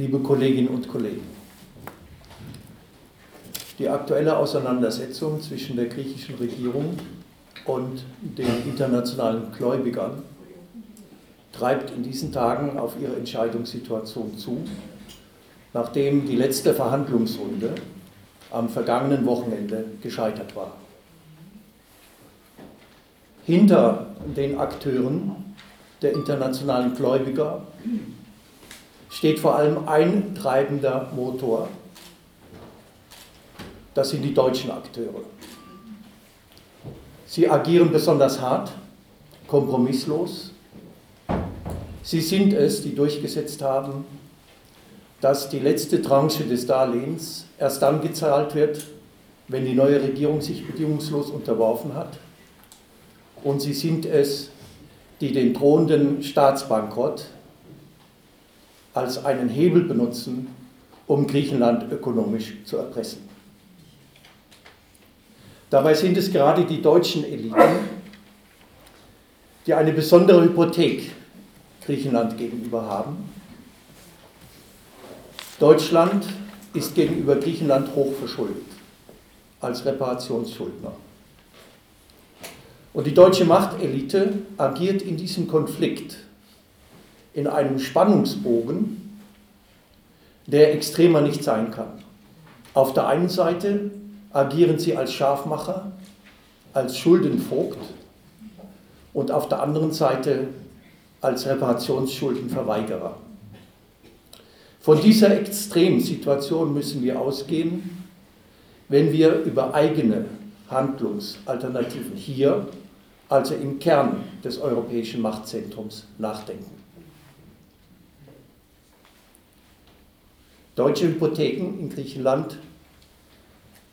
liebe Kolleginnen und Kollegen. Die aktuelle Auseinandersetzung zwischen der griechischen Regierung und den internationalen Gläubigern treibt in diesen Tagen auf ihre Entscheidungssituation zu, nachdem die letzte Verhandlungsrunde am vergangenen Wochenende gescheitert war. Hinter den Akteuren der internationalen Gläubiger steht vor allem ein treibender Motor. Das sind die deutschen Akteure. Sie agieren besonders hart, kompromisslos. Sie sind es, die durchgesetzt haben, dass die letzte Tranche des Darlehens erst dann gezahlt wird, wenn die neue Regierung sich bedingungslos unterworfen hat. Und sie sind es, die den drohenden Staatsbankrott als einen Hebel benutzen, um Griechenland ökonomisch zu erpressen. Dabei sind es gerade die deutschen Eliten, die eine besondere Hypothek Griechenland gegenüber haben. Deutschland ist gegenüber Griechenland hoch verschuldet als Reparationsschuldner. Und die deutsche Machtelite agiert in diesem Konflikt in einem Spannungsbogen, der extremer nicht sein kann. Auf der einen Seite agieren sie als Scharfmacher, als Schuldenvogt und auf der anderen Seite als Reparationsschuldenverweigerer. Von dieser Extremsituation müssen wir ausgehen, wenn wir über eigene Handlungsalternativen hier, also im Kern des europäischen Machtzentrums, nachdenken. Deutsche Hypotheken in Griechenland.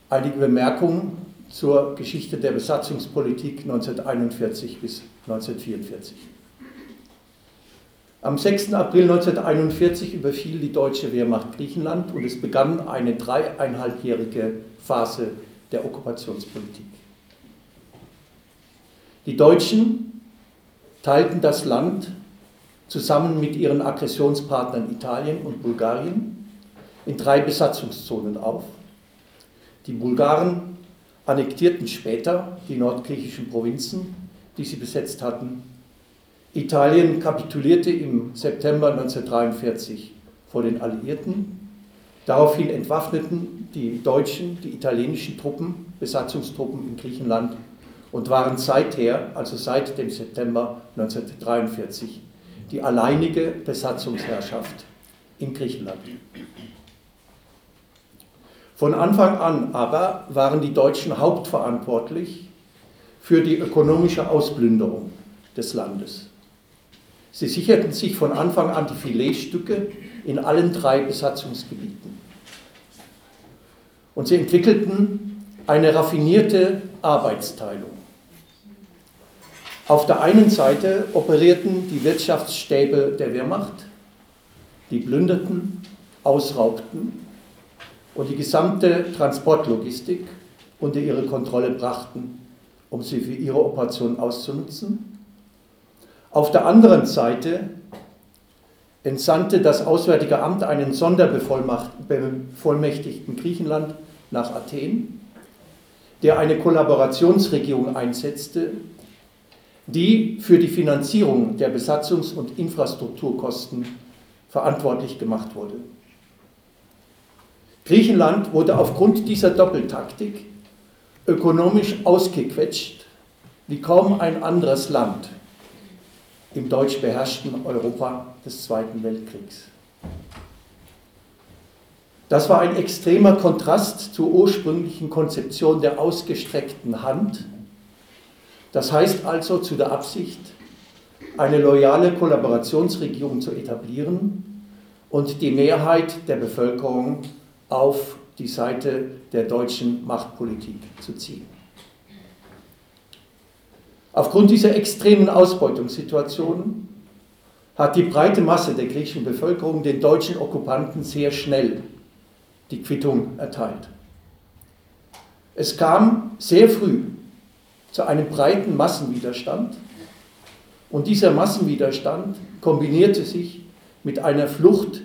Einige Bemerkungen zur Geschichte der Besatzungspolitik 1941 bis 1944. Am 6. April 1941 überfiel die deutsche Wehrmacht Griechenland und es begann eine dreieinhalbjährige Phase der Okkupationspolitik. Die Deutschen teilten das Land zusammen mit ihren Aggressionspartnern Italien und Bulgarien in drei Besatzungszonen auf. Die Bulgaren annektierten später die nordgriechischen Provinzen, die sie besetzt hatten. Italien kapitulierte im September 1943 vor den Alliierten. Daraufhin entwaffneten die deutschen, die italienischen Truppen, Besatzungstruppen in Griechenland und waren seither, also seit dem September 1943, die alleinige Besatzungsherrschaft in Griechenland. Von Anfang an aber waren die Deutschen hauptverantwortlich für die ökonomische Ausplünderung des Landes. Sie sicherten sich von Anfang an die Filetstücke in allen drei Besatzungsgebieten. Und sie entwickelten eine raffinierte Arbeitsteilung. Auf der einen Seite operierten die Wirtschaftsstäbe der Wehrmacht, die plünderten, ausraubten und die gesamte Transportlogistik unter ihre Kontrolle brachten, um sie für ihre Operation auszunutzen. Auf der anderen Seite entsandte das Auswärtige Amt einen Sonderbevollmächtigten Griechenland nach Athen, der eine Kollaborationsregierung einsetzte, die für die Finanzierung der Besatzungs- und Infrastrukturkosten verantwortlich gemacht wurde. Griechenland wurde aufgrund dieser Doppeltaktik ökonomisch ausgequetscht wie kaum ein anderes Land im deutsch beherrschten Europa des Zweiten Weltkriegs. Das war ein extremer Kontrast zur ursprünglichen Konzeption der ausgestreckten Hand, das heißt also zu der Absicht, eine loyale Kollaborationsregierung zu etablieren und die Mehrheit der Bevölkerung auf die Seite der deutschen Machtpolitik zu ziehen. Aufgrund dieser extremen Ausbeutungssituation hat die breite Masse der griechischen Bevölkerung den deutschen Okkupanten sehr schnell die Quittung erteilt. Es kam sehr früh zu einem breiten Massenwiderstand und dieser Massenwiderstand kombinierte sich mit einer Flucht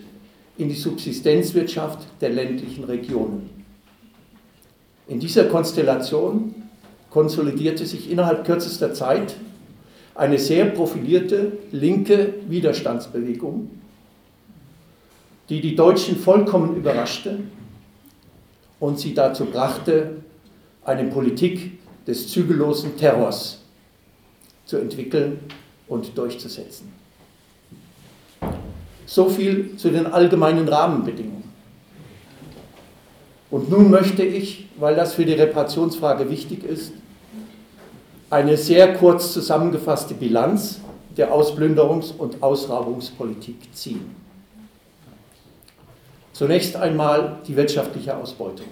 in die Subsistenzwirtschaft der ländlichen Regionen. In dieser Konstellation konsolidierte sich innerhalb kürzester Zeit eine sehr profilierte linke Widerstandsbewegung, die die Deutschen vollkommen überraschte und sie dazu brachte, eine Politik des zügellosen Terrors zu entwickeln und durchzusetzen. So viel zu den allgemeinen Rahmenbedingungen. Und nun möchte ich, weil das für die Reparationsfrage wichtig ist, eine sehr kurz zusammengefasste Bilanz der Ausplünderungs- und Ausraubungspolitik ziehen. Zunächst einmal die wirtschaftliche Ausbeutung.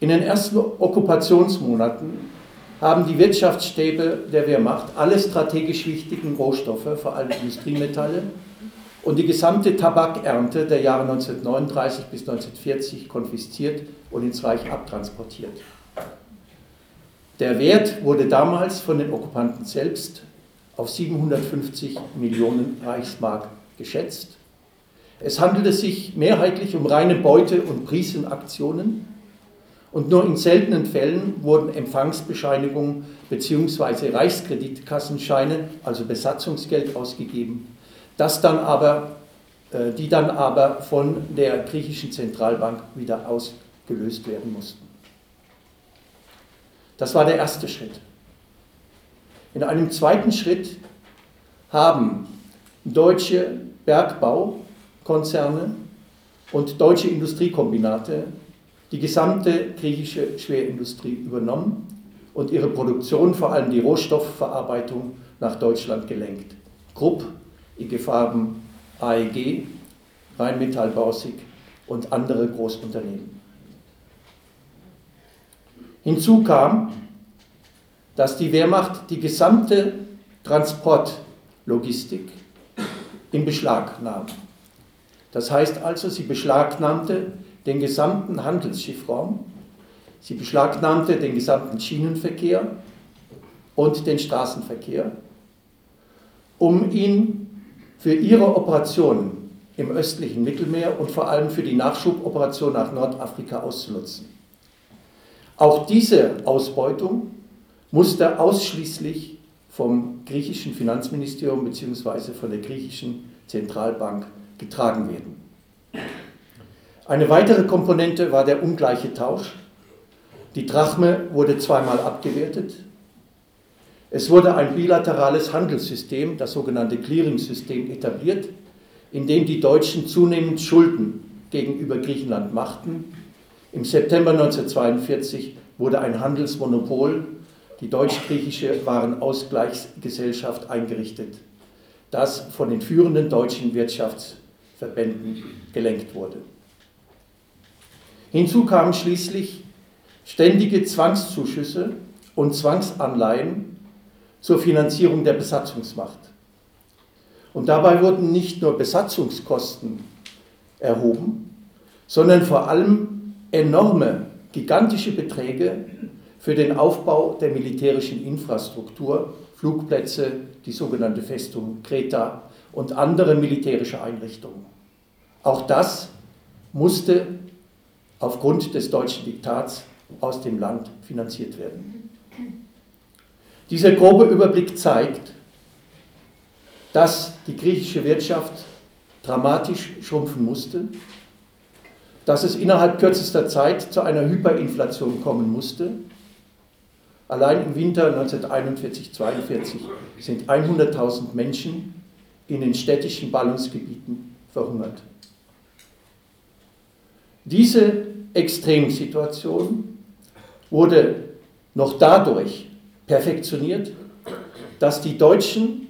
In den ersten Okkupationsmonaten haben die Wirtschaftsstäbe der Wehrmacht alle strategisch wichtigen Rohstoffe, vor allem Industriemetalle, und die gesamte Tabakernte der Jahre 1939 bis 1940 konfisziert und ins Reich abtransportiert. Der Wert wurde damals von den Okkupanten selbst auf 750 Millionen Reichsmark geschätzt. Es handelte sich mehrheitlich um reine Beute- und Prisenaktionen und nur in seltenen Fällen wurden Empfangsbescheinigungen bzw. Reichskreditkassenscheine, also Besatzungsgeld, ausgegeben das dann aber, äh, die dann aber von der griechischen Zentralbank wieder ausgelöst werden mussten. Das war der erste Schritt. In einem zweiten Schritt haben deutsche Bergbaukonzerne und deutsche Industriekombinate die gesamte griechische Schwerindustrie übernommen und ihre Produktion, vor allem die Rohstoffverarbeitung, nach Deutschland gelenkt. Krupp IG Farben, AEG, Rheinmetall Bausig und andere Großunternehmen. Hinzu kam, dass die Wehrmacht die gesamte Transportlogistik in Beschlag nahm. Das heißt also, sie beschlagnahmte den gesamten Handelsschiffraum, sie beschlagnahmte den gesamten Schienenverkehr und den Straßenverkehr, um ihn für ihre Operationen im östlichen Mittelmeer und vor allem für die Nachschuboperation nach Nordafrika auszunutzen. Auch diese Ausbeutung musste ausschließlich vom griechischen Finanzministerium bzw. von der griechischen Zentralbank getragen werden. Eine weitere Komponente war der ungleiche Tausch. Die Drachme wurde zweimal abgewertet es wurde ein bilaterales Handelssystem, das sogenannte Clearing-System, etabliert, in dem die Deutschen zunehmend Schulden gegenüber Griechenland machten. Im September 1942 wurde ein Handelsmonopol, die deutsch-griechische Warenausgleichsgesellschaft, eingerichtet, das von den führenden deutschen Wirtschaftsverbänden gelenkt wurde. Hinzu kamen schließlich ständige Zwangszuschüsse und Zwangsanleihen zur Finanzierung der Besatzungsmacht. Und dabei wurden nicht nur Besatzungskosten erhoben, sondern vor allem enorme, gigantische Beträge für den Aufbau der militärischen Infrastruktur, Flugplätze, die sogenannte Festung Kreta und andere militärische Einrichtungen. Auch das musste aufgrund des deutschen Diktats aus dem Land finanziert werden. Dieser grobe Überblick zeigt, dass die griechische Wirtschaft dramatisch schrumpfen musste, dass es innerhalb kürzester Zeit zu einer Hyperinflation kommen musste. Allein im Winter 1941-42 sind 100.000 Menschen in den städtischen Ballungsgebieten verhungert. Diese Extremsituation wurde noch dadurch perfektioniert, dass die Deutschen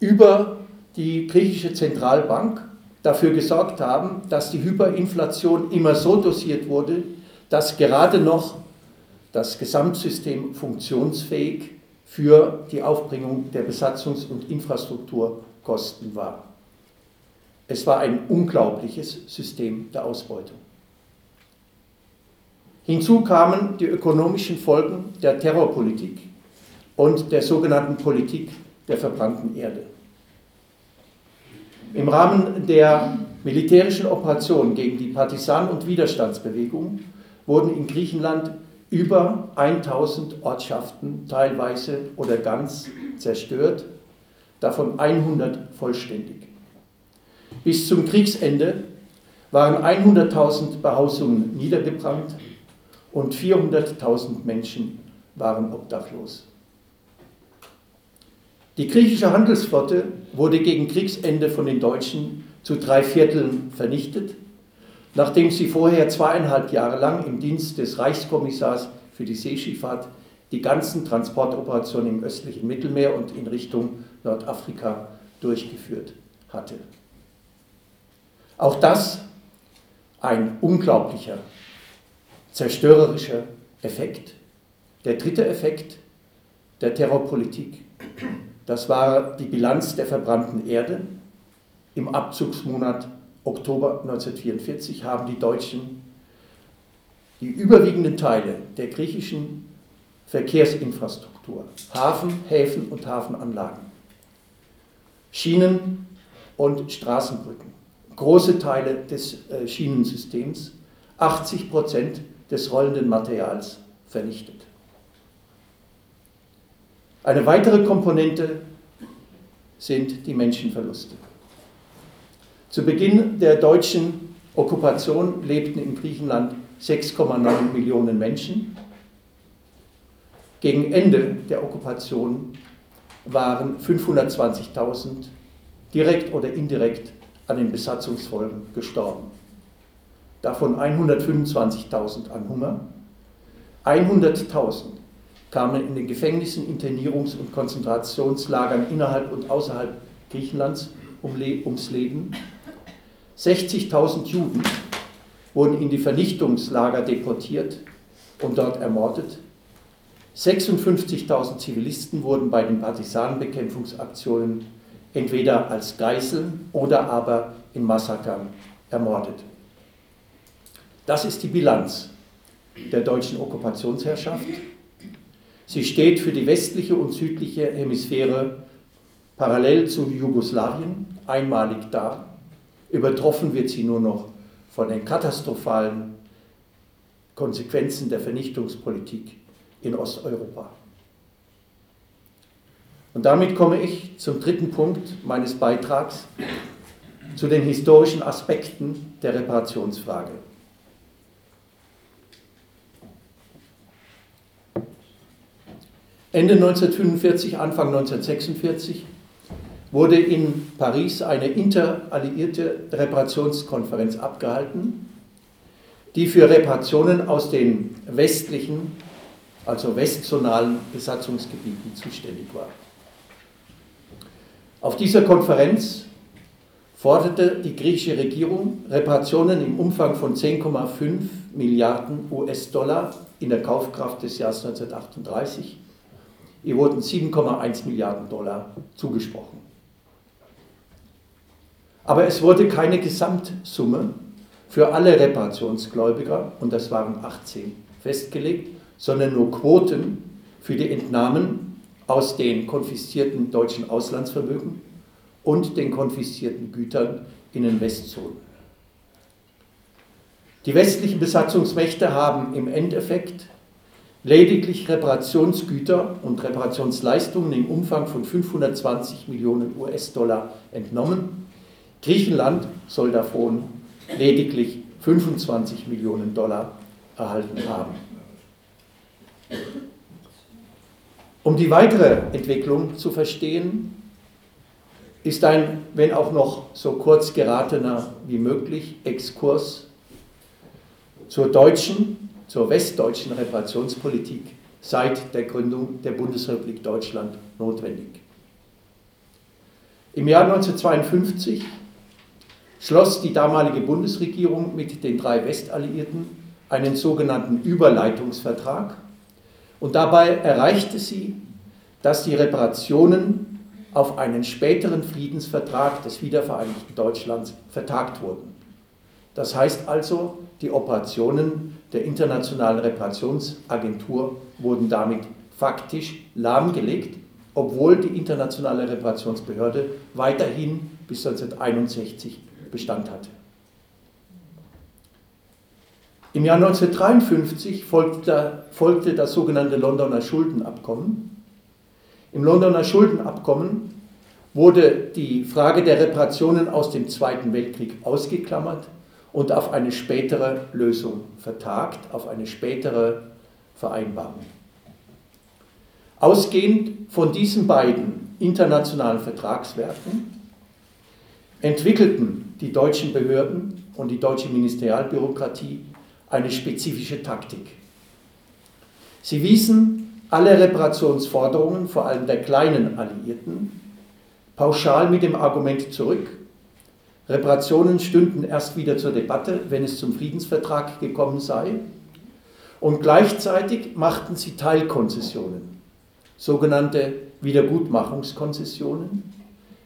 über die griechische Zentralbank dafür gesorgt haben, dass die Hyperinflation immer so dosiert wurde, dass gerade noch das Gesamtsystem funktionsfähig für die Aufbringung der Besatzungs- und Infrastrukturkosten war. Es war ein unglaubliches System der Ausbeutung. Hinzu kamen die ökonomischen Folgen der Terrorpolitik und der sogenannten Politik der verbrannten Erde. Im Rahmen der militärischen Operationen gegen die Partisanen- und Widerstandsbewegung wurden in Griechenland über 1000 Ortschaften teilweise oder ganz zerstört, davon 100 vollständig. Bis zum Kriegsende waren 100.000 Behausungen niedergebrannt und 400.000 Menschen waren obdachlos. Die griechische Handelsflotte wurde gegen Kriegsende von den Deutschen zu drei Vierteln vernichtet, nachdem sie vorher zweieinhalb Jahre lang im Dienst des Reichskommissars für die Seeschifffahrt die ganzen Transportoperationen im östlichen Mittelmeer und in Richtung Nordafrika durchgeführt hatte. Auch das ein unglaublicher, zerstörerischer Effekt. Der dritte Effekt der Terrorpolitik, das war die Bilanz der verbrannten Erde. Im Abzugsmonat Oktober 1944 haben die Deutschen die überwiegenden Teile der griechischen Verkehrsinfrastruktur, Hafen, Häfen und Hafenanlagen, Schienen und Straßenbrücken, große Teile des äh, Schienensystems, 80 Prozent des rollenden Materials vernichtet. Eine weitere Komponente sind die Menschenverluste. Zu Beginn der deutschen Okkupation lebten in Griechenland 6,9 Millionen Menschen. Gegen Ende der Okkupation waren 520.000 direkt oder indirekt an den Besatzungsfolgen gestorben. Davon 125.000 an Hunger, 100.000 kamen in den Gefängnissen, Internierungs- und Konzentrationslagern innerhalb und außerhalb Griechenlands ums Leben. 60.000 Juden wurden in die Vernichtungslager deportiert und dort ermordet. 56.000 Zivilisten wurden bei den Partisanenbekämpfungsaktionen entweder als Geiseln oder aber in Massakern ermordet. Das ist die Bilanz der deutschen Okkupationsherrschaft. Sie steht für die westliche und südliche Hemisphäre parallel zu Jugoslawien einmalig da. Übertroffen wird sie nur noch von den katastrophalen Konsequenzen der Vernichtungspolitik in Osteuropa. Und damit komme ich zum dritten Punkt meines Beitrags zu den historischen Aspekten der Reparationsfrage. Ende 1945, Anfang 1946 wurde in Paris eine interalliierte Reparationskonferenz abgehalten, die für Reparationen aus den westlichen, also westzonalen Besatzungsgebieten zuständig war. Auf dieser Konferenz forderte die griechische Regierung Reparationen im Umfang von 10,5 Milliarden US-Dollar in der Kaufkraft des Jahres 1938. Ihr wurden 7,1 Milliarden Dollar zugesprochen. Aber es wurde keine Gesamtsumme für alle Reparationsgläubiger, und das waren 18, festgelegt, sondern nur Quoten für die Entnahmen aus den konfiszierten deutschen Auslandsvermögen und den konfiszierten Gütern in den Westzonen. Die westlichen Besatzungsmächte haben im Endeffekt lediglich Reparationsgüter und Reparationsleistungen im Umfang von 520 Millionen US-Dollar entnommen Griechenland soll davon lediglich 25 Millionen Dollar erhalten haben. Um die weitere Entwicklung zu verstehen, ist ein, wenn auch noch so kurz geratener wie möglich, Exkurs zur deutschen, zur westdeutschen Reparationspolitik seit der Gründung der Bundesrepublik Deutschland notwendig. Im Jahr 1952 schloss die damalige Bundesregierung mit den drei Westalliierten einen sogenannten Überleitungsvertrag und dabei erreichte sie, dass die Reparationen auf einen späteren Friedensvertrag des wiedervereinigten Deutschlands vertagt wurden. Das heißt also, die Operationen der Internationalen Reparationsagentur wurden damit faktisch lahmgelegt, obwohl die Internationale Reparationsbehörde weiterhin bis 1961 Bestand hatte. Im Jahr 1953 folgte, das sogenannte Londoner Schuldenabkommen. Im Londoner Schuldenabkommen wurde die Frage der Reparationen aus dem Zweiten Weltkrieg ausgeklammert und auf eine spätere Lösung vertagt, auf eine spätere Vereinbarung. Ausgehend von diesen beiden internationalen Vertragswerken entwickelten die deutschen Behörden und die deutsche Ministerialbürokratie eine spezifische Taktik. Sie wiesen alle Reparationsforderungen, vor allem der kleinen Alliierten, pauschal mit dem Argument zurück, Reparationen stünden erst wieder zur Debatte, wenn es zum Friedensvertrag gekommen sei, und gleichzeitig machten sie Teilkonzessionen, sogenannte Wiedergutmachungskonzessionen,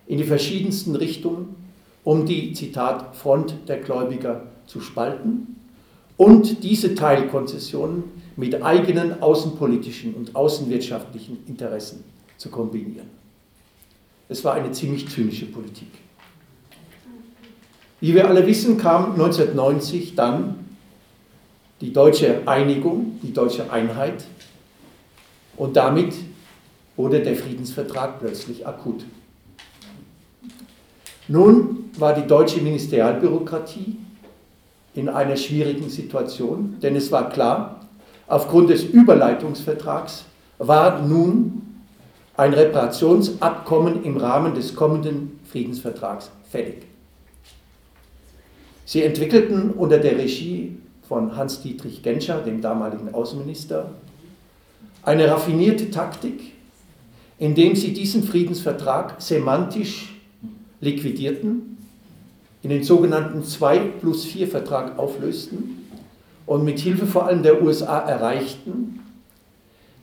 in die verschiedensten Richtungen, um die, Zitat, Front der Gläubiger zu spalten und diese Teilkonzessionen mit eigenen außenpolitischen und außenwirtschaftlichen Interessen zu kombinieren. Es war eine ziemlich zynische Politik. Wie wir alle wissen, kam 1990 dann die deutsche Einigung, die deutsche Einheit und damit wurde der Friedensvertrag plötzlich akut. Nun war die deutsche Ministerialbürokratie in einer schwierigen Situation, denn es war klar, aufgrund des Überleitungsvertrags war nun ein Reparationsabkommen im Rahmen des kommenden Friedensvertrags fällig. Sie entwickelten unter der Regie von Hans-Dietrich Genscher, dem damaligen Außenminister, eine raffinierte Taktik, indem sie diesen Friedensvertrag semantisch liquidierten in den sogenannten 2 plus 4 Vertrag auflösten und mit Hilfe vor allem der USA erreichten,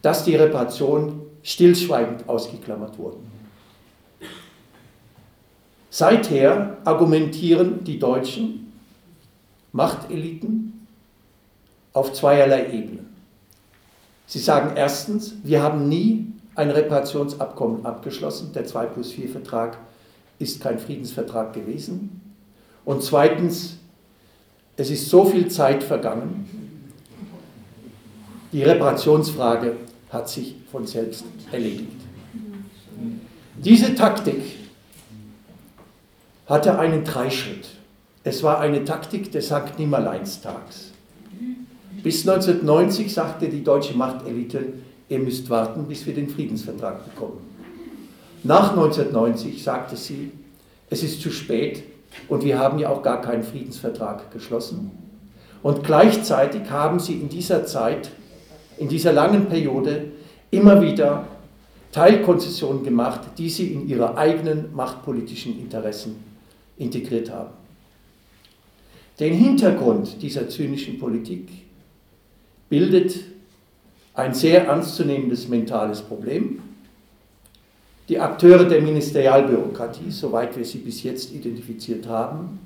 dass die Reparationen stillschweigend ausgeklammert wurden. Seither argumentieren die deutschen Machteliten auf zweierlei Ebenen. Sie sagen erstens, wir haben nie ein Reparationsabkommen abgeschlossen, der 2 plus 4 Vertrag ist kein Friedensvertrag gewesen. Und zweitens, es ist so viel Zeit vergangen, die Reparationsfrage hat sich von selbst erledigt. Diese Taktik hatte einen Dreischritt. Es war eine Taktik des Sankt Nimmerleinstags. Bis 1990 sagte die deutsche Machtelite, ihr müsst warten, bis wir den Friedensvertrag bekommen. Nach 1990 sagte sie, es ist zu spät, und wir haben ja auch gar keinen Friedensvertrag geschlossen. Und gleichzeitig haben sie in dieser Zeit, in dieser langen Periode, immer wieder Teilkonzessionen gemacht, die sie in ihre eigenen machtpolitischen Interessen integriert haben. Den Hintergrund dieser zynischen Politik bildet ein sehr ernstzunehmendes mentales Problem, die Akteure der Ministerialbürokratie, soweit wir sie bis jetzt identifiziert haben,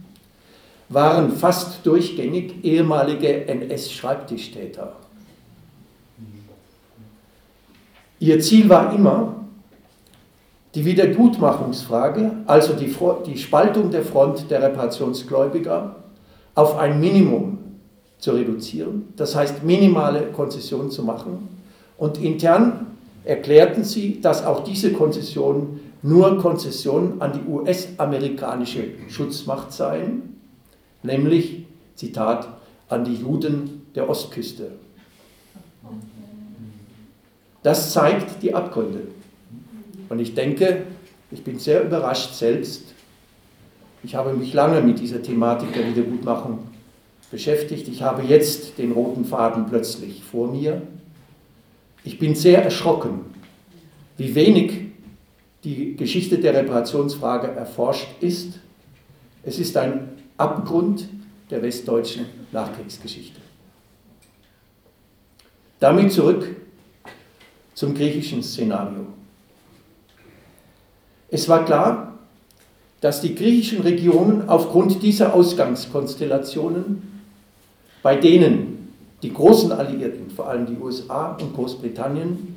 waren fast durchgängig ehemalige NS-Schreibtischtäter. Ihr Ziel war immer, die Wiedergutmachungsfrage, also die, die, Spaltung der Front der Reparationsgläubiger, auf ein Minimum zu reduzieren, das heißt minimale Konzessionen zu machen und intern erklärten sie, dass auch diese Konzessionen nur Konzessionen an die US-amerikanische Schutzmacht seien, nämlich, Zitat, an die Juden der Ostküste. Das zeigt die Abgründe. Und ich denke, ich bin sehr überrascht selbst. Ich habe mich lange mit dieser Thematik der Wiedergutmachung beschäftigt. Ich habe jetzt den roten Faden plötzlich vor mir. Ich bin sehr erschrocken, wie wenig die Geschichte der Reparationsfrage erforscht ist. Es ist ein Abgrund der westdeutschen Nachkriegsgeschichte. Damit zurück zum griechischen Szenario. Es war klar, dass die griechischen Regionen aufgrund dieser Ausgangskonstellationen, bei denen die großen Alliierten, vor allem die USA und Großbritannien,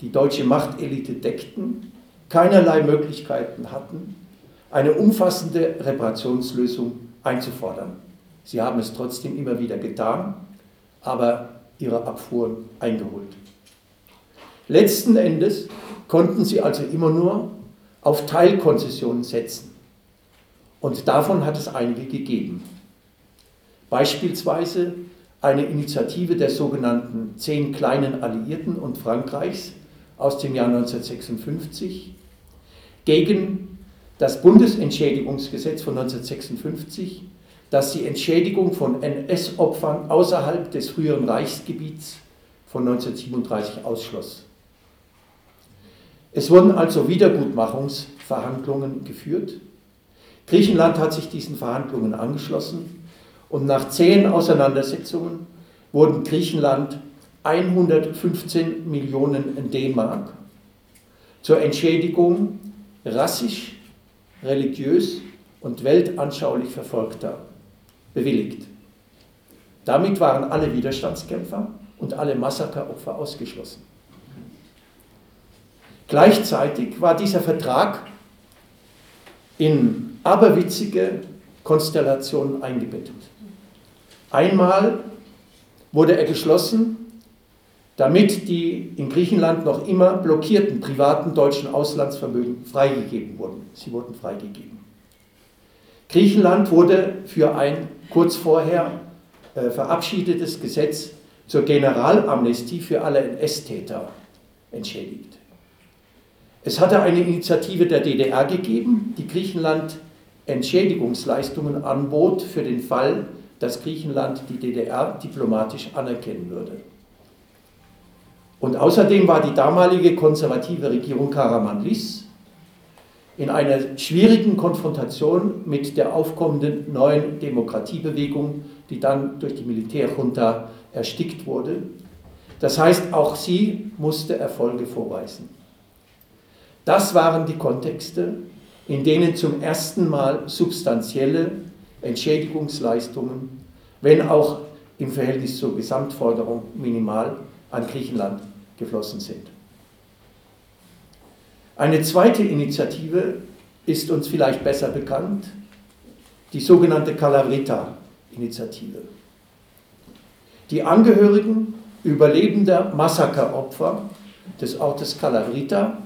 die deutsche Machtelite deckten, keinerlei Möglichkeiten hatten, eine umfassende Reparationslösung einzufordern. Sie haben es trotzdem immer wieder getan, aber ihre Abfuhren eingeholt. Letzten Endes konnten sie also immer nur auf Teilkonzessionen setzen. Und davon hat es einige gegeben. Beispielsweise eine Initiative der sogenannten Zehn kleinen Alliierten und Frankreichs aus dem Jahr 1956 gegen das Bundesentschädigungsgesetz von 1956, das die Entschädigung von NS-Opfern außerhalb des früheren Reichsgebiets von 1937 ausschloss. Es wurden also Wiedergutmachungsverhandlungen geführt. Griechenland hat sich diesen Verhandlungen angeschlossen und nach zehn Auseinandersetzungen wurden Griechenland 115 Millionen D-Mark zur Entschädigung rassisch, religiös und weltanschaulich Verfolgter bewilligt. Damit waren alle Widerstandskämpfer und alle Massakeropfer ausgeschlossen. Gleichzeitig war dieser Vertrag in aberwitzige Konstellationen eingebettet. Einmal wurde er geschlossen, damit die in Griechenland noch immer blockierten privaten deutschen Auslandsvermögen freigegeben wurden. Sie wurden freigegeben. Griechenland wurde für ein kurz vorher äh, verabschiedetes Gesetz zur Generalamnestie für alle NS-Täter entschädigt. Es hatte eine Initiative der DDR gegeben, die Griechenland Entschädigungsleistungen anbot für den Fall, dass Griechenland die DDR diplomatisch anerkennen würde. Und außerdem war die damalige konservative Regierung Karamanlis in einer schwierigen Konfrontation mit der aufkommenden neuen Demokratiebewegung, die dann durch die Militärjunta erstickt wurde. Das heißt, auch sie musste Erfolge vorweisen. Das waren die Kontexte, in denen zum ersten Mal substanzielle Entschädigungsleistungen, wenn auch im Verhältnis zur Gesamtforderung minimal, an Griechenland geflossen sind. Eine zweite Initiative ist uns vielleicht besser bekannt, die sogenannte Calavrita-Initiative. Die Angehörigen überlebender Massakeropfer des Ortes Calavrita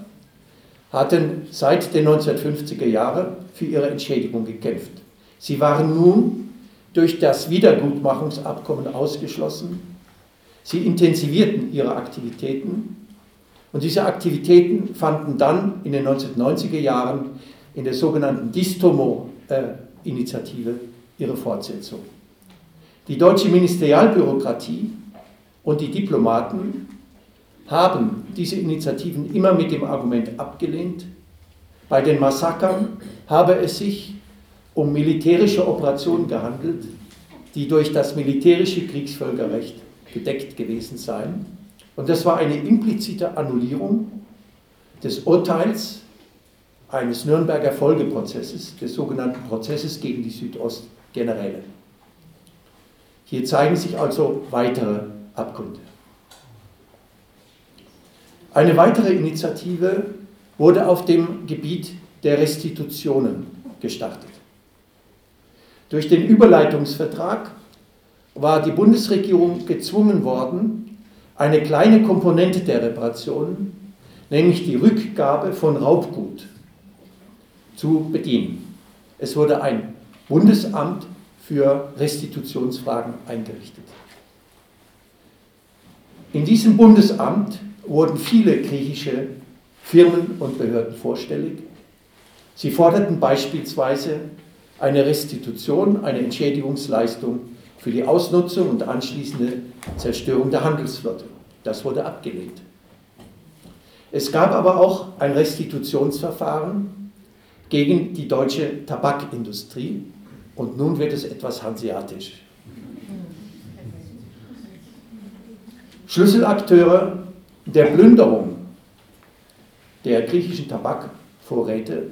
hatten seit den 1950er Jahren für ihre Entschädigung gekämpft. Sie waren nun durch das Wiedergutmachungsabkommen ausgeschlossen. Sie intensivierten ihre Aktivitäten und diese Aktivitäten fanden dann in den 1990er Jahren in der sogenannten Distomo-Initiative ihre Fortsetzung. Die deutsche Ministerialbürokratie und die Diplomaten haben diese Initiativen immer mit dem Argument abgelehnt, bei den Massakern habe es sich um militärische Operationen gehandelt, die durch das militärische Kriegsvölkerrecht gedeckt gewesen seien. Und das war eine implizite Annullierung des Urteils eines Nürnberger Folgeprozesses, des sogenannten Prozesses gegen die Südostgeneräle. Hier zeigen sich also weitere Abgründe. Eine weitere Initiative wurde auf dem Gebiet der Restitutionen gestartet. Durch den Überleitungsvertrag war die Bundesregierung gezwungen worden, eine kleine Komponente der Reparationen, nämlich die Rückgabe von Raubgut, zu bedienen. Es wurde ein Bundesamt für Restitutionsfragen eingerichtet. In diesem Bundesamt wurden viele griechische Firmen und Behörden vorstellig. Sie forderten beispielsweise eine Restitution, eine Entschädigungsleistung für die Ausnutzung und anschließende Zerstörung der Handelsflotte. Das wurde abgelehnt. Es gab aber auch ein Restitutionsverfahren gegen die deutsche Tabakindustrie und nun wird es etwas hanseatisch. Schlüsselakteure der Plünderung der griechischen Tabakvorräte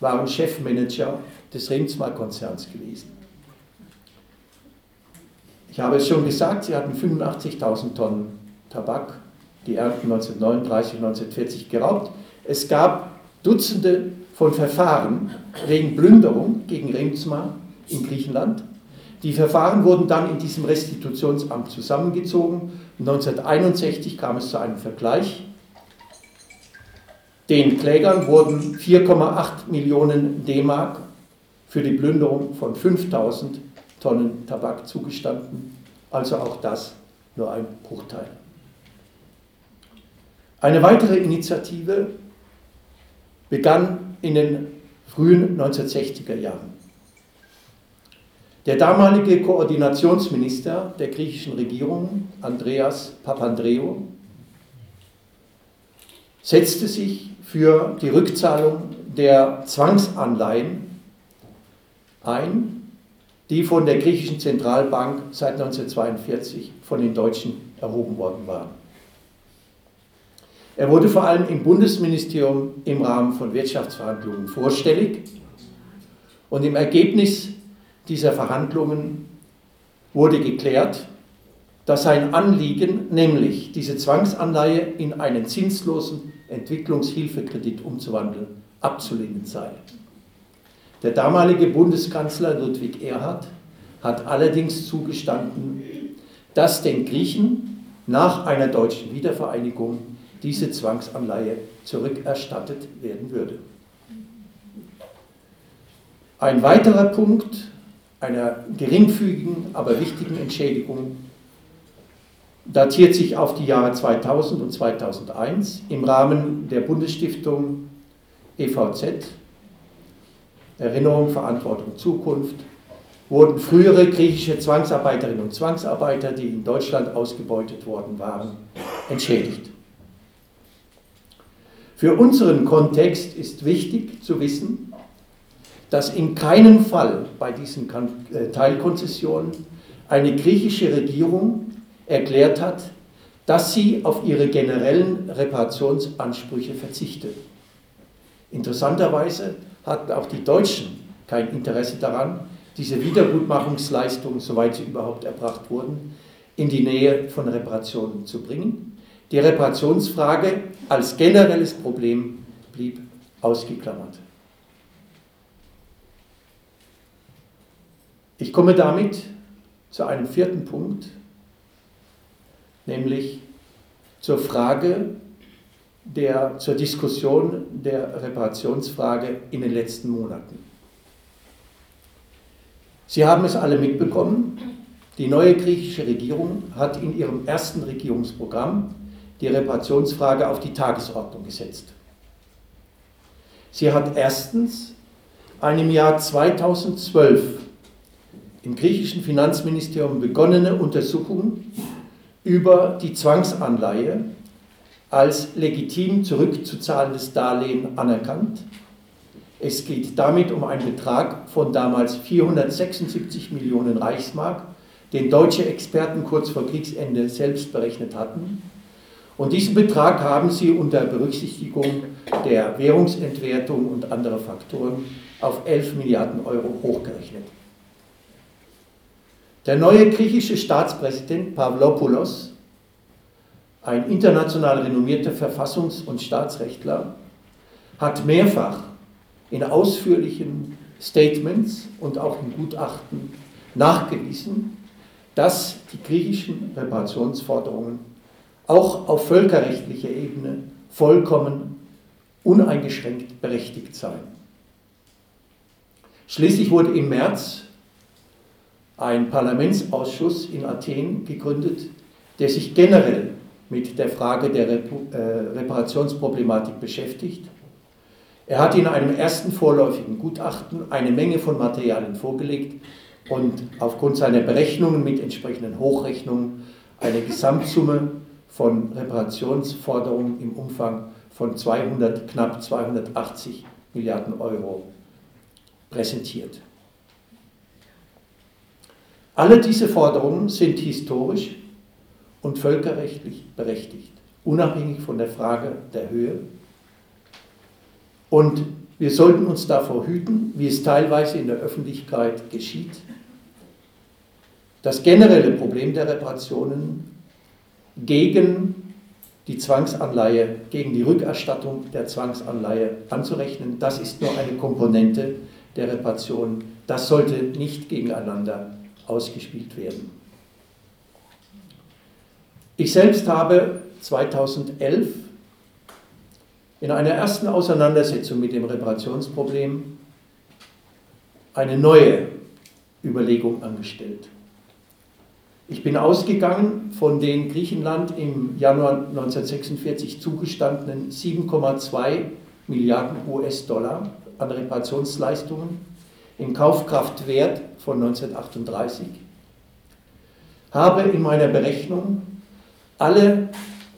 waren Chefmanager des Remsmar-Konzerns gewesen. Ich habe es schon gesagt, sie hatten 85.000 Tonnen Tabak, die Ernten 1939 und 1940 geraubt. Es gab Dutzende von Verfahren wegen Plünderung gegen Remsma in Griechenland. Die Verfahren wurden dann in diesem Restitutionsamt zusammengezogen. 1961 kam es zu einem Vergleich. Den Klägern wurden 4,8 Millionen D-Mark für die Plünderung von 5000 Tonnen Tabak zugestanden. Also auch das nur ein Bruchteil. Eine weitere Initiative begann in den frühen 1960er Jahren. Der damalige Koordinationsminister der griechischen Regierung, Andreas Papandreou, setzte sich für die Rückzahlung der Zwangsanleihen ein, die von der griechischen Zentralbank seit 1942 von den Deutschen erhoben worden waren. Er wurde vor allem im Bundesministerium im Rahmen von Wirtschaftsverhandlungen vorstellig und im Ergebnis dieser Verhandlungen wurde geklärt, dass sein Anliegen, nämlich diese Zwangsanleihe in einen zinslosen Entwicklungshilfekredit umzuwandeln, abzulehnen sei. Der damalige Bundeskanzler Ludwig Erhard hat allerdings zugestanden, dass den Griechen nach einer deutschen Wiedervereinigung diese Zwangsanleihe zurückerstattet werden würde. Ein weiterer Punkt einer geringfügigen, aber wichtigen Entschädigung datiert sich auf die Jahre 2000 und 2001 im Rahmen der Bundesstiftung EVZ, Erinnerung, Verantwortung, Zukunft, wurden frühere griechische Zwangsarbeiterinnen und Zwangsarbeiter, die in Deutschland ausgebeutet worden waren, entschädigt. Für unseren Kontext ist wichtig zu wissen, dass in keinem Fall bei diesen äh, Teilkonzessionen eine griechische Regierung erklärt hat, dass sie auf ihre generellen Reparationsansprüche verzichtet. Interessanterweise hatten auch die Deutschen kein Interesse daran, diese Wiedergutmachungsleistungen, soweit sie überhaupt erbracht wurden, in die Nähe von Reparationen zu bringen. Die Reparationsfrage als generelles Problem blieb ausgeklammert. Ich komme damit zu einem vierten Punkt, nämlich zur Frage der, zur Diskussion der Reparationsfrage in den letzten Monaten. Sie haben es alle mitbekommen, die neue griechische Regierung hat in ihrem ersten Regierungsprogramm die Reparationsfrage auf die Tagesordnung gesetzt. Sie hat erstens eine im Jahr 2012 im griechischen Finanzministerium begonnene Untersuchung über die Zwangsanleihe als legitim zurückzuzahlendes Darlehen anerkannt. Es geht damit um einen Betrag von damals 476 Millionen Reichsmark, den deutsche Experten kurz vor Kriegsende selbst berechnet hatten. Und diesen Betrag haben sie unter Berücksichtigung der Währungsentwertung und anderer Faktoren auf 11 Milliarden Euro hochgerechnet. Der neue griechische Staatspräsident Pavlopoulos, ein international renommierter Verfassungs- und Staatsrechtler, hat mehrfach in ausführlichen Statements und auch in Gutachten nachgewiesen, dass die griechischen Reparationsforderungen auch auf völkerrechtlicher Ebene vollkommen uneingeschränkt berechtigt seien. Schließlich wurde im März ein Parlamentsausschuss in Athen gegründet, der sich generell mit der Frage der äh, Reparationsproblematik beschäftigt. Er hat in einem ersten vorläufigen Gutachten eine Menge von Materialien vorgelegt und aufgrund seiner Berechnungen mit entsprechenden Hochrechnungen eine Gesamtsumme von Reparationsforderungen im Umfang von 200, knapp 280 Milliarden Euro präsentiert. Alle diese Forderungen sind historisch und völkerrechtlich berechtigt, unabhängig von der Frage der Höhe. Und wir sollten uns davor hüten, wie es teilweise in der Öffentlichkeit geschieht, das generelle Problem der Reparationen gegen die Zwangsanleihe gegen die Rückerstattung der Zwangsanleihe anzurechnen. Das ist nur eine Komponente der Reparation. Das sollte nicht gegeneinander ausgespielt werden. Ich selbst habe 2011 in einer ersten Auseinandersetzung mit dem Reparationsproblem eine neue Überlegung angestellt. Ich bin ausgegangen von den Griechenland im Januar 1946 zugestandenen 7,2 Milliarden US-Dollar an Reparationsleistungen im Kaufkraftwert von 1938, habe in meiner Berechnung alle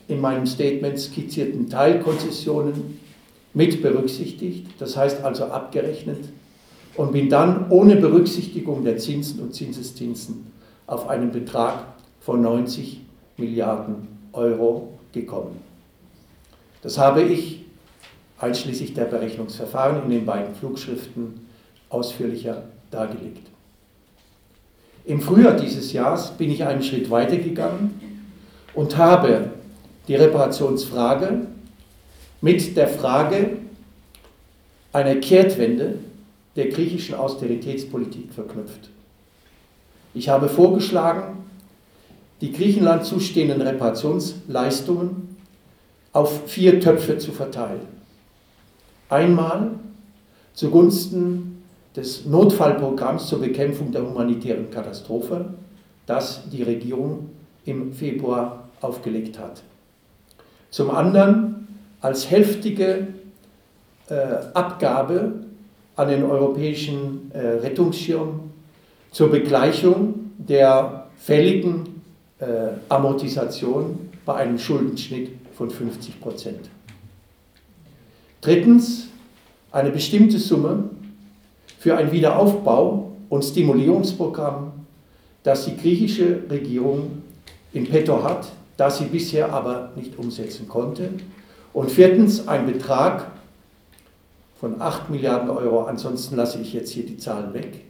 in meinem Statement skizzierten Teilkonzessionen mit berücksichtigt, das heißt also abgerechnet, und bin dann ohne Berücksichtigung der Zinsen und Zinseszinsen auf einen Betrag von 90 Milliarden Euro gekommen. Das habe ich einschließlich der Berechnungsverfahren in den beiden Flugschriften ausführlicher dargelegt. Im Frühjahr dieses Jahres bin ich einen Schritt weitergegangen und habe die Reparationsfrage mit der Frage einer Kehrtwende der griechischen Austeritätspolitik verknüpft. Ich habe vorgeschlagen, die Griechenland zustehenden Reparationsleistungen auf vier Töpfe zu verteilen. Einmal zugunsten des Notfallprogramms zur Bekämpfung der humanitären Katastrophe, das die Regierung im Februar aufgelegt hat. Zum anderen als heftige äh, Abgabe an den europäischen äh, Rettungsschirm zur Begleichung der fälligen äh, Amortisation bei einem Schuldenschnitt von 50 Prozent. Drittens eine bestimmte Summe für ein Wiederaufbau- und Stimulierungsprogramm, das die griechische Regierung in petto hat, das sie bisher aber nicht umsetzen konnte. Und viertens ein Betrag von 8 Milliarden Euro, ansonsten lasse ich jetzt hier die Zahlen weg,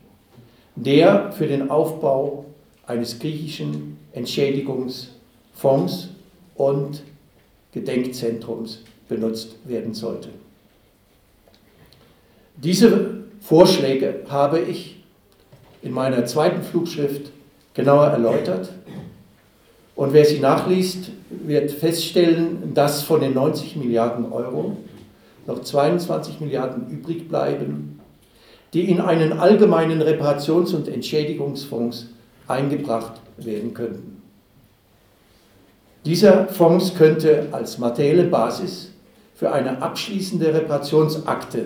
der für den Aufbau eines griechischen Entschädigungsfonds und Gedenkzentrums benutzt werden sollte. Diese Vorschläge habe ich in meiner zweiten Flugschrift genauer erläutert. Und wer sie nachliest, wird feststellen, dass von den 90 Milliarden Euro noch 22 Milliarden übrig bleiben, die in einen allgemeinen Reparations- und Entschädigungsfonds eingebracht werden könnten. Dieser Fonds könnte als materielle Basis für eine abschließende Reparationsakte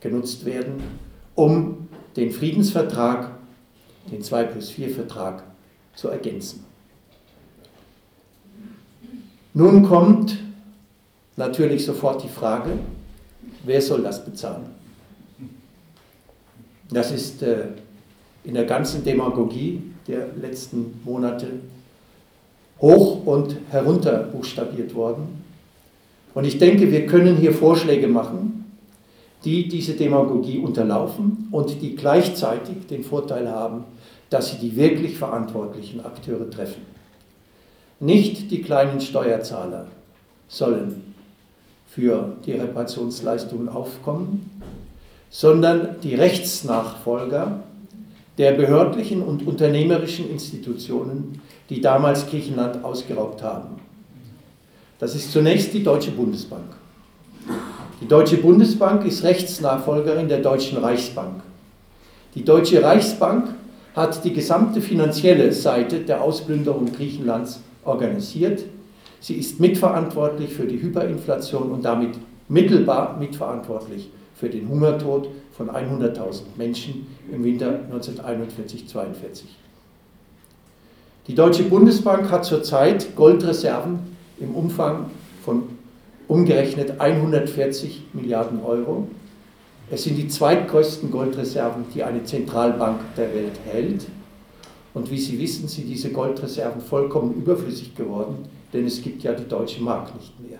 genutzt werden, um den Friedensvertrag, den 2 plus 4 Vertrag, zu ergänzen. Nun kommt natürlich sofort die Frage, wer soll das bezahlen? Das ist äh, in der ganzen Demagogie der letzten Monate hoch und herunter buchstabiert worden. Und ich denke, wir können hier Vorschläge machen, die diese Demagogie unterlaufen und die gleichzeitig den Vorteil haben, dass sie die wirklich verantwortlichen Akteure treffen. Nicht die kleinen Steuerzahler sollen für die Reparationsleistungen aufkommen, sondern die Rechtsnachfolger der behördlichen und unternehmerischen Institutionen, die damals Griechenland ausgeraubt haben. Das ist zunächst die Deutsche Bundesbank. Die Deutsche Bundesbank ist Rechtsnachfolgerin der Deutschen Reichsbank. Die Deutsche Reichsbank hat die gesamte finanzielle Seite der Ausplünderung Griechenlands organisiert. Sie ist mitverantwortlich für die Hyperinflation und damit mittelbar mitverantwortlich für den Hungertod von 100.000 Menschen im Winter 1941-42. Die Deutsche Bundesbank hat zurzeit Goldreserven im Umfang von umgerechnet 140 Milliarden Euro. Es sind die zweitgrößten Goldreserven, die eine Zentralbank der Welt hält. Und wie Sie wissen, sind diese Goldreserven vollkommen überflüssig geworden, denn es gibt ja die deutsche Mark nicht mehr.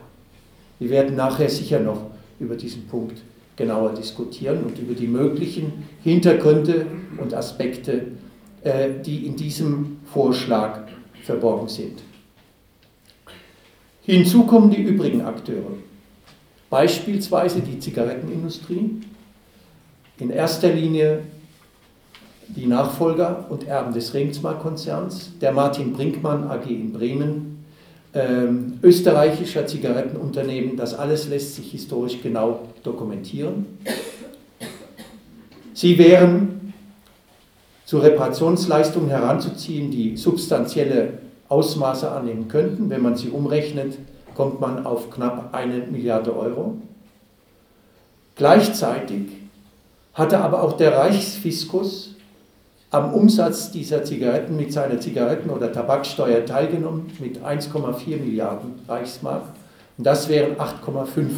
Wir werden nachher sicher noch über diesen Punkt genauer diskutieren und über die möglichen Hintergründe und Aspekte, äh, die in diesem Vorschlag verborgen sind. Hinzu kommen die übrigen Akteure, beispielsweise die Zigarettenindustrie, in erster Linie die Nachfolger und Erben des Remsmar-Konzerns, der Martin Brinkmann AG in Bremen, ähm, österreichischer Zigarettenunternehmen, das alles lässt sich historisch genau dokumentieren. Sie wären zu Reparationsleistungen heranzuziehen, die substanzielle Ausmaße annehmen könnten. Wenn man sie umrechnet, kommt man auf knapp eine Milliarde Euro. Gleichzeitig hatte aber auch der Reichsfiskus am Umsatz dieser Zigaretten mit seiner Zigaretten- oder Tabaksteuer teilgenommen mit 1,4 Milliarden Reichsmark. Und das wären 8,5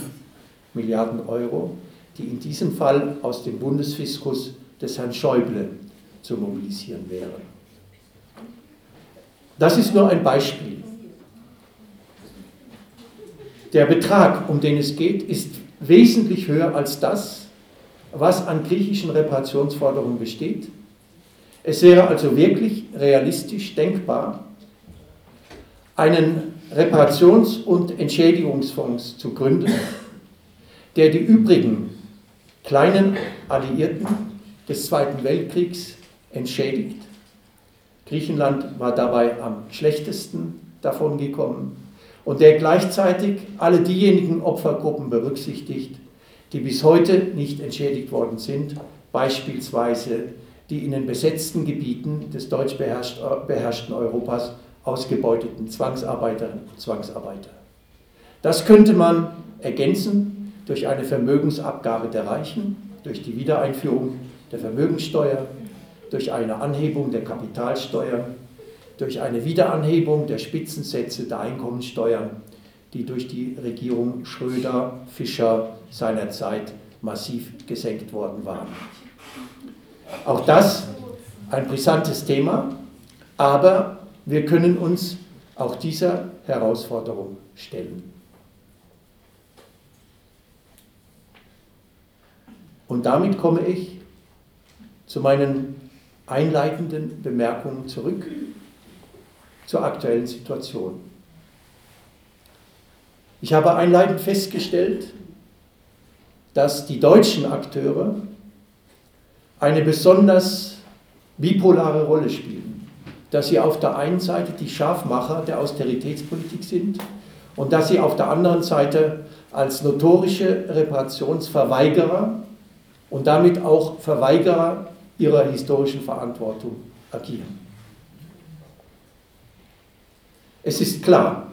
Milliarden Euro, die in diesem Fall aus dem Bundesfiskus des Herrn Schäuble zu mobilisieren wären. Das ist nur ein Beispiel. Der Betrag, um den es geht, ist wesentlich höher als das, was an griechischen Reparationsforderungen besteht. Es wäre also wirklich realistisch denkbar, einen Reparations- und Entschädigungsfonds zu gründen, der die übrigen kleinen Alliierten des Zweiten Weltkriegs entschädigt. Griechenland war dabei am schlechtesten davon gekommen und der gleichzeitig alle diejenigen Opfergruppen berücksichtigt, die bis heute nicht entschädigt worden sind, beispielsweise die in den besetzten Gebieten des deutsch beherrschten Europas ausgebeuteten Zwangsarbeiterinnen und Zwangsarbeiter. Das könnte man ergänzen durch eine Vermögensabgabe der Reichen, durch die Wiedereinführung der Vermögenssteuer, durch eine Anhebung der Kapitalsteuer, durch eine Wiederanhebung der Spitzensätze der Einkommensteuern, die durch die Regierung Schröder-Fischer seinerzeit massiv gesenkt worden waren. Auch das ein brisantes Thema, aber wir können uns auch dieser Herausforderung stellen. Und damit komme ich zu meinen einleitenden Bemerkungen zurück zur aktuellen Situation. Ich habe einleitend festgestellt, dass die deutschen Akteure eine besonders bipolare Rolle spielen. Dass sie auf der einen Seite die Scharfmacher der Austeritätspolitik sind und dass sie auf der anderen Seite als notorische Reparationsverweigerer und damit auch Verweigerer ihrer historischen Verantwortung agieren. Es ist klar,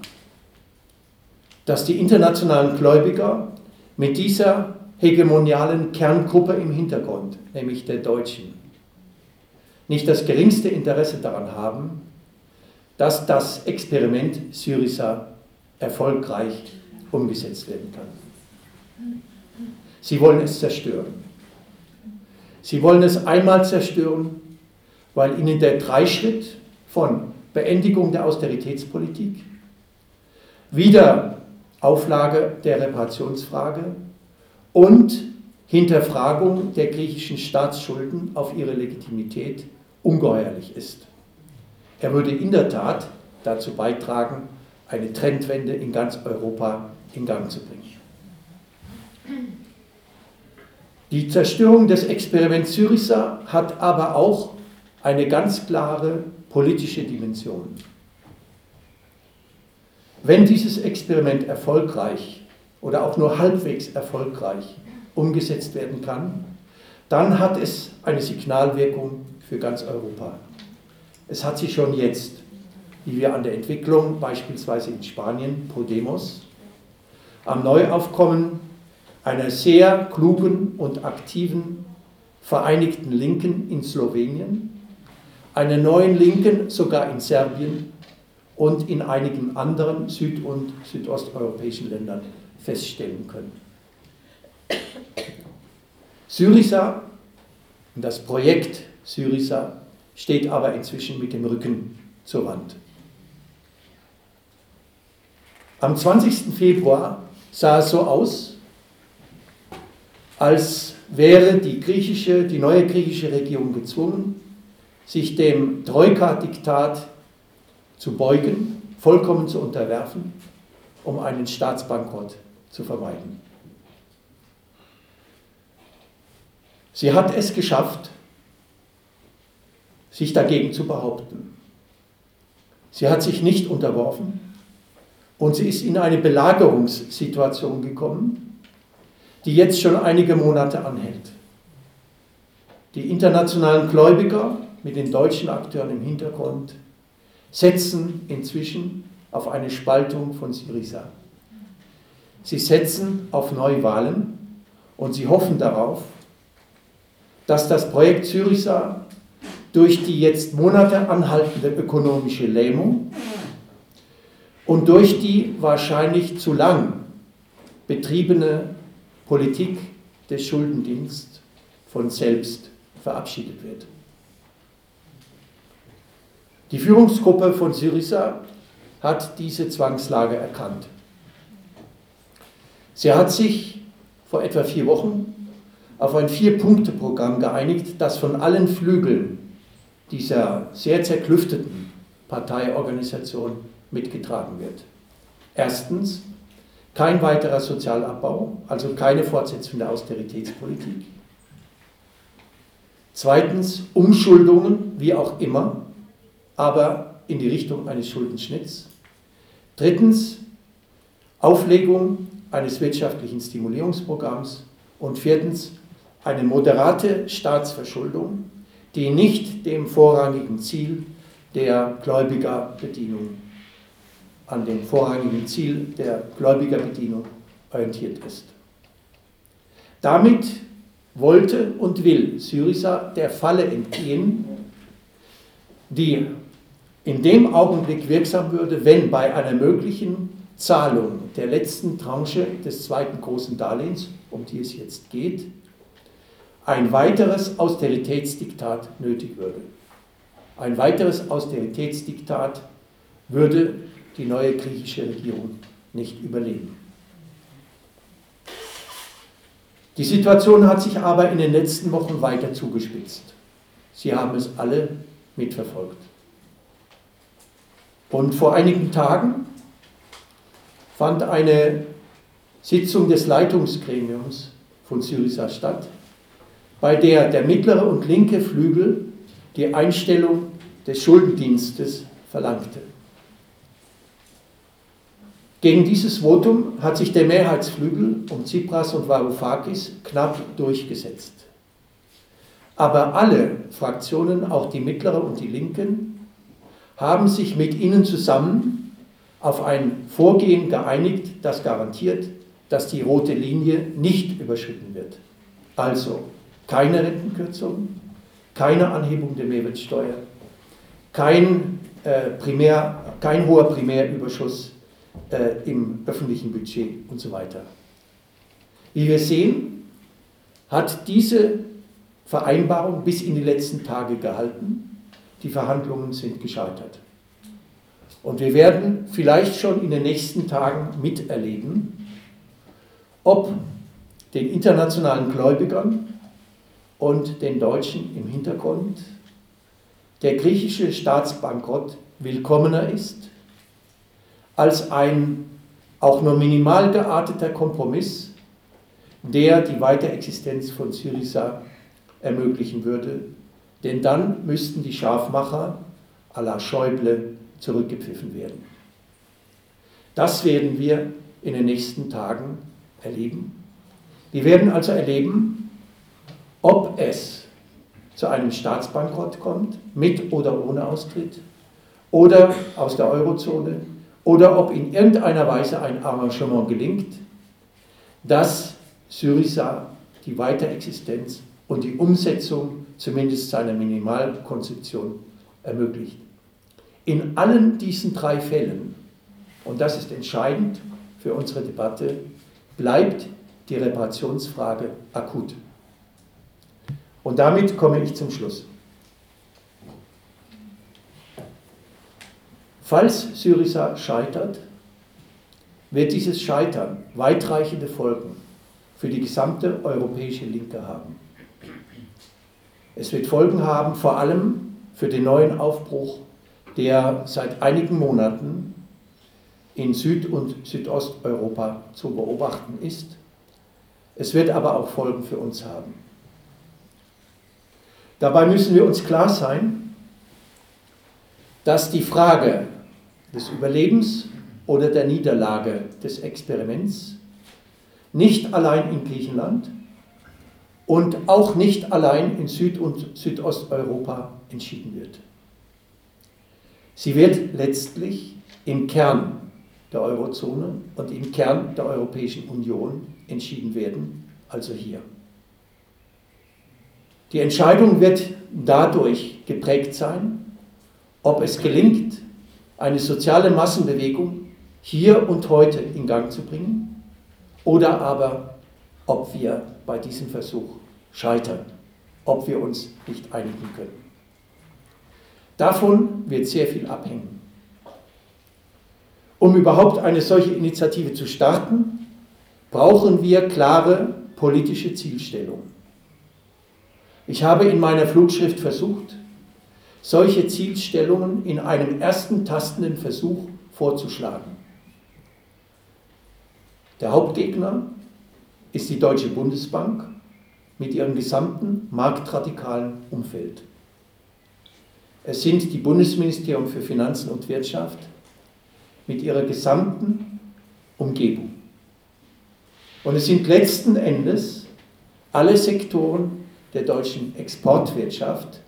dass die internationalen Gläubiger mit dieser hegemonialen Kerngruppe im Hintergrund, nämlich der Deutschen, nicht das geringste Interesse daran haben, dass das Experiment Syriza erfolgreich umgesetzt werden kann. Sie wollen es zerstören. Sie wollen es einmal zerstören, weil ihnen der Dreischritt von Beendigung der Austeritätspolitik, wieder Auflage der Reparationsfrage und Hinterfragung der griechischen Staatsschulden auf ihre Legitimität ungeheuerlich ist. Er würde in der Tat dazu beitragen, eine Trendwende in ganz Europa in Gang zu bringen. Die Zerstörung des Experiments Syriza hat aber auch eine ganz klare politische Dimension. Wenn dieses Experiment erfolgreich oder auch nur halbwegs erfolgreich umgesetzt werden kann, dann hat es eine Signalwirkung für ganz Europa. Es hat sie schon jetzt, wie wir an der Entwicklung beispielsweise in Spanien, Podemos, am Neuaufkommen einer sehr klugen und aktiven Vereinigten Linken in Slowenien, einer neuen Linken sogar in Serbien und in einigen anderen süd- und südosteuropäischen Ländern feststellen können. Syriza, das Projekt Syriza, steht aber inzwischen mit dem Rücken zur Wand. Am 20. Februar sah es so aus, als wäre die griechische, die neue griechische Regierung gezwungen, sich dem Troika-Diktat zu beugen, vollkommen zu unterwerfen um einen Staatsbankrott zu vermeiden. Sie hat es geschafft, sich dagegen zu behaupten. Sie hat sich nicht unterworfen und sie ist in eine Belagerungssituation gekommen, die jetzt schon einige Monate anhält. Die internationalen Gläubiger mit den deutschen Akteuren im Hintergrund setzen inzwischen auf eine Spaltung von Syriza. Sie setzen auf Neuwahlen und sie hoffen darauf, dass das Projekt Syriza durch die jetzt Monate anhaltende ökonomische Lähmung und durch die wahrscheinlich zu lang betriebene Politik des Schuldendienstes von selbst verabschiedet wird. Die Führungsgruppe von Syriza hat diese Zwangslage erkannt. Sie hat sich vor etwa vier Wochen auf ein Vier-Punkte-Programm geeinigt, das von allen Flügeln dieser sehr zerklüfteten Parteiorganisation mitgetragen wird. Erstens, kein weiterer Sozialabbau, also keine Fortsetzung der Austeritätspolitik. Zweitens, Umschuldungen, wie auch immer, aber in die Richtung eines Schuldenschnitts. Drittens, Auflegung eines wirtschaftlichen Stimulierungsprogramms. Und viertens, eine moderate Staatsverschuldung, die nicht dem vorrangigen Ziel der Gläubigerbedienung, an dem vorrangigen Ziel der Gläubigerbedienung orientiert ist. Damit wollte und will Syriza der Falle entgehen, die in dem Augenblick wirksam würde, wenn bei einer möglichen Zahlung der letzten Tranche des zweiten großen Darlehens, um die es jetzt geht, ein weiteres Austeritätsdiktat nötig würde. Ein weiteres Austeritätsdiktat würde die neue griechische Regierung nicht überleben. Die Situation hat sich aber in den letzten Wochen weiter zugespitzt. Sie haben es alle mitverfolgt. Und vor einigen Tagen fand eine Sitzung des Leitungsgremiums von Syriza statt, bei der der mittlere und linke Flügel die Einstellung des Schuldendienstes verlangte. Gegen dieses Votum hat sich der Mehrheitsflügel um Tsipras und Varoufakis knapp durchgesetzt. Aber alle Fraktionen, auch die mittlere und die linken, haben sich mit ihnen zusammen auf ein Vorgehen geeinigt, das garantiert, dass die rote Linie nicht überschritten wird. Also keine Rentenkürzung, keine Anhebung der Mehrwertsteuer, kein, äh, Primär, kein hoher Primärüberschuss äh, im öffentlichen Budget und so weiter. Wie wir sehen, hat diese Vereinbarung bis in die letzten Tage gehalten. Die Verhandlungen sind gescheitert. Und wir werden vielleicht schon in den nächsten Tagen miterleben, ob den internationalen Gläubigern und den Deutschen im Hintergrund der griechische Staatsbankrott willkommener ist als ein auch nur minimal gearteter Kompromiss, der die Weiterexistenz von Syriza ermöglichen würde. Denn dann müssten die Scharfmacher à la Schäuble zurückgepfiffen werden. Das werden wir in den nächsten Tagen erleben. Wir werden also erleben, ob es zu einem Staatsbankrott kommt, mit oder ohne Austritt, oder aus der Eurozone, oder ob in irgendeiner Weise ein Arrangement gelingt, das Syriza die Weiterexistenz und die Umsetzung zumindest seiner Minimalkonzeption ermöglicht. In allen diesen drei Fällen, und das ist entscheidend für unsere Debatte, bleibt die Reparationsfrage akut. Und damit komme ich zum Schluss. Falls Syriza scheitert, wird dieses Scheitern weitreichende Folgen für die gesamte europäische Linke haben. Es wird Folgen haben, vor allem für den neuen Aufbruch, der seit einigen Monaten in Süd- und Südosteuropa zu beobachten ist. Es wird aber auch Folgen für uns haben. Dabei müssen wir uns klar sein, dass die Frage des Überlebens oder der Niederlage des Experiments nicht allein in Griechenland und auch nicht allein in Süd- und Südosteuropa entschieden wird. Sie wird letztlich im Kern der Eurozone und im Kern der Europäischen Union entschieden werden, also hier. Die Entscheidung wird dadurch geprägt sein, ob es gelingt, eine soziale Massenbewegung hier und heute in Gang zu bringen oder aber ob wir bei diesem Versuch scheitern, ob wir uns nicht einigen können. Davon wird sehr viel abhängen. Um überhaupt eine solche Initiative zu starten, brauchen wir klare politische Zielstellungen. Ich habe in meiner Flugschrift versucht, solche Zielstellungen in einem ersten tastenden Versuch vorzuschlagen. Der Hauptgegner ist die Deutsche Bundesbank mit ihrem gesamten marktradikalen Umfeld. Es sind die Bundesministerium für Finanzen und Wirtschaft mit ihrer gesamten Umgebung. Und es sind letzten Endes alle Sektoren der deutschen Exportwirtschaft,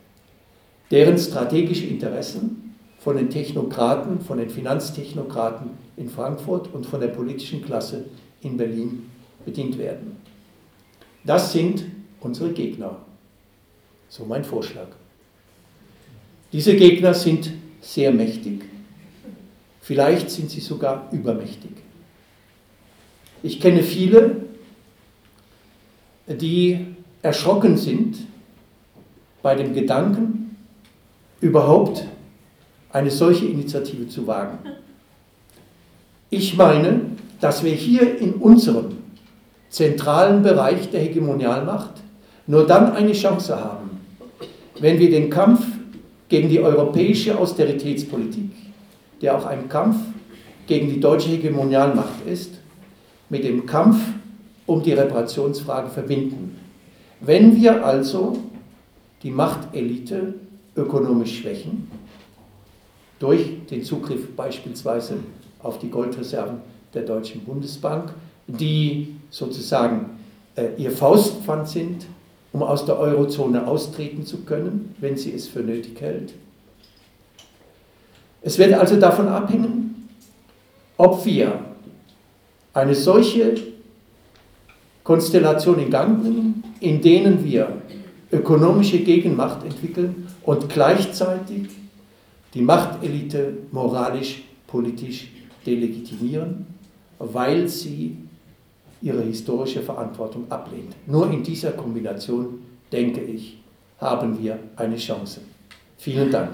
deren strategische Interessen von den Technokraten, von den Finanztechnokraten in Frankfurt und von der politischen Klasse in Berlin bedient werden. Das sind unsere Gegner. So mein Vorschlag. Diese Gegner sind sehr mächtig. Vielleicht sind sie sogar übermächtig. Ich kenne viele, die erschrocken sind bei dem Gedanken, überhaupt eine solche Initiative zu wagen. Ich meine, dass wir hier in unserem zentralen Bereich der Hegemonialmacht nur dann eine Chance haben, wenn wir den Kampf gegen die europäische Austeritätspolitik, der auch ein Kampf gegen die deutsche Hegemonialmacht ist, mit dem Kampf um die Reparationsfrage verbinden. Wenn wir also die Machtelite ökonomisch schwächen, durch den Zugriff beispielsweise auf die Goldreserven der Deutschen Bundesbank, die sozusagen äh, ihr Faustpfand sind, um aus der Eurozone austreten zu können, wenn sie es für nötig hält. Es wird also davon abhängen, ob wir eine solche Konstellation in Gang bringen, in denen wir ökonomische Gegenmacht entwickeln und gleichzeitig die Machtelite moralisch, politisch delegitimieren, weil sie ihre historische Verantwortung ablehnt. Nur in dieser Kombination, denke ich, haben wir eine Chance. Vielen Dank.